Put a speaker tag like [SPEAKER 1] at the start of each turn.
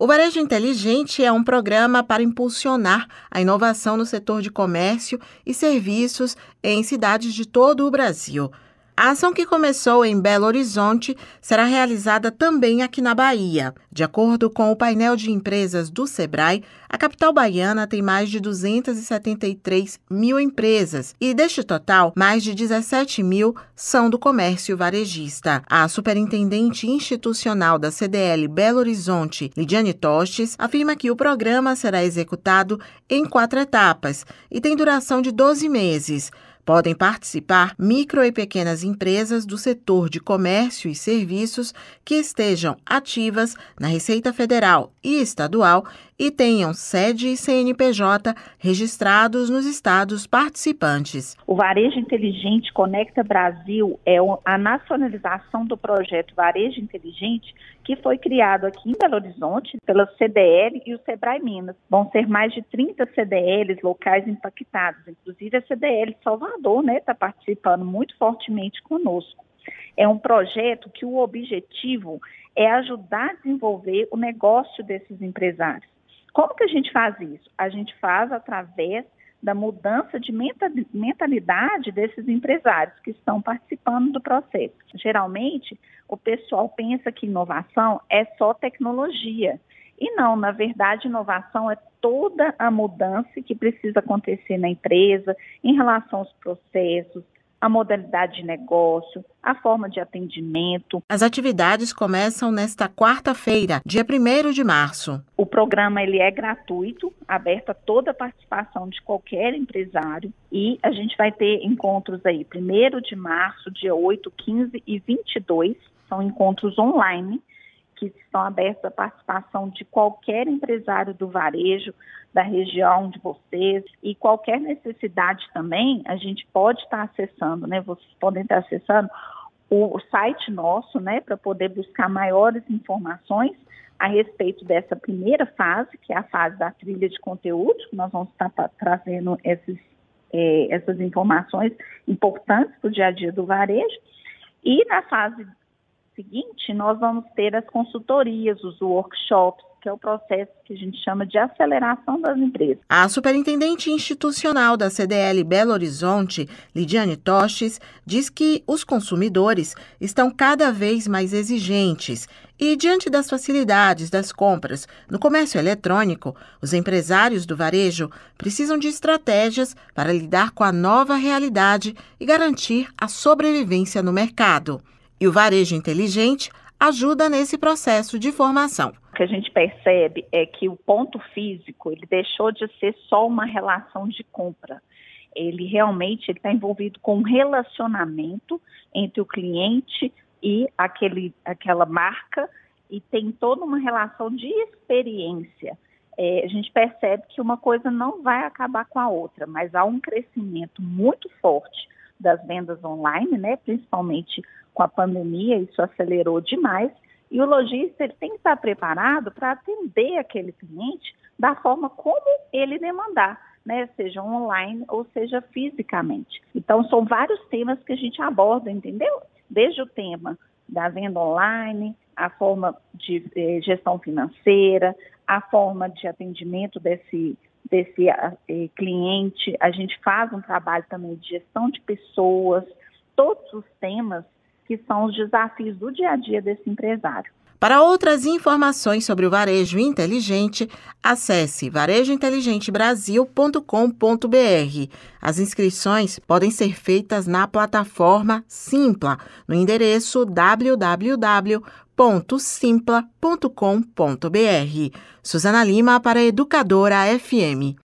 [SPEAKER 1] O Varejo Inteligente é um programa para impulsionar a inovação no setor de comércio e serviços em cidades de todo o Brasil. A ação que começou em Belo Horizonte será realizada também aqui na Bahia. De acordo com o painel de empresas do Sebrae, a capital baiana tem mais de 273 mil empresas e, deste total, mais de 17 mil são do comércio varejista. A superintendente institucional da CDL Belo Horizonte, Lidiane Tostes, afirma que o programa será executado em quatro etapas e tem duração de 12 meses. Podem participar micro e pequenas empresas do setor de comércio e serviços que estejam ativas na Receita Federal e Estadual e tenham sede e CNPJ registrados nos estados participantes.
[SPEAKER 2] O Varejo Inteligente Conecta Brasil é a nacionalização do projeto Varejo Inteligente que foi criado aqui em Belo Horizonte pela CDL e o Sebrae Minas. Vão ser mais de 30 CDLs locais impactados, inclusive a CDL Salvador está né, tá participando muito fortemente conosco. É um projeto que o objetivo é ajudar a desenvolver o negócio desses empresários. Como que a gente faz isso? A gente faz através da mudança de mentalidade desses empresários que estão participando do processo. Geralmente, o pessoal pensa que inovação é só tecnologia. E não, na verdade, inovação é toda a mudança que precisa acontecer na empresa em relação aos processos, a modalidade de negócio, a forma de atendimento.
[SPEAKER 1] As atividades começam nesta quarta-feira, dia 1 de março.
[SPEAKER 2] O programa ele é gratuito, aberto a toda a participação de qualquer empresário e a gente vai ter encontros aí 1 de março, dia 8, 15 e 22, são encontros online que estão abertos à participação de qualquer empresário do varejo da região de vocês e qualquer necessidade também, a gente pode estar acessando, né? Vocês podem estar acessando o, site nosso, né, para poder buscar maiores informações a respeito dessa primeira fase, que é a fase da trilha de conteúdos, que nós vamos estar trazendo esses, é, essas informações importantes para o dia a dia do varejo. E na fase seguinte, nós vamos ter as consultorias, os workshops, que é o processo que a gente chama de aceleração das empresas.
[SPEAKER 1] A superintendente institucional da CDL Belo Horizonte, Lidiane Toches, diz que os consumidores estão cada vez mais exigentes e, diante das facilidades das compras no comércio eletrônico, os empresários do varejo precisam de estratégias para lidar com a nova realidade e garantir a sobrevivência no mercado. E o varejo inteligente ajuda nesse processo de formação.
[SPEAKER 2] O que a gente percebe é que o ponto físico ele deixou de ser só uma relação de compra. Ele realmente está envolvido com um relacionamento entre o cliente e aquele, aquela marca e tem toda uma relação de experiência. É, a gente percebe que uma coisa não vai acabar com a outra, mas há um crescimento muito forte das vendas online, né, principalmente com a pandemia, isso acelerou demais, e o lojista ele tem que estar preparado para atender aquele cliente da forma como ele demandar, né? seja online ou seja fisicamente. Então, são vários temas que a gente aborda, entendeu? Desde o tema da venda online, a forma de eh, gestão financeira, a forma de atendimento desse, desse eh, cliente, a gente faz um trabalho também de gestão de pessoas, todos os temas que são os desafios do dia a dia desse empresário.
[SPEAKER 1] Para outras informações sobre o varejo inteligente, acesse varejointeligentebrasil.com.br. As inscrições podem ser feitas na plataforma Simpla, no endereço www.simpla.com.br. Suzana Lima para Educadora FM.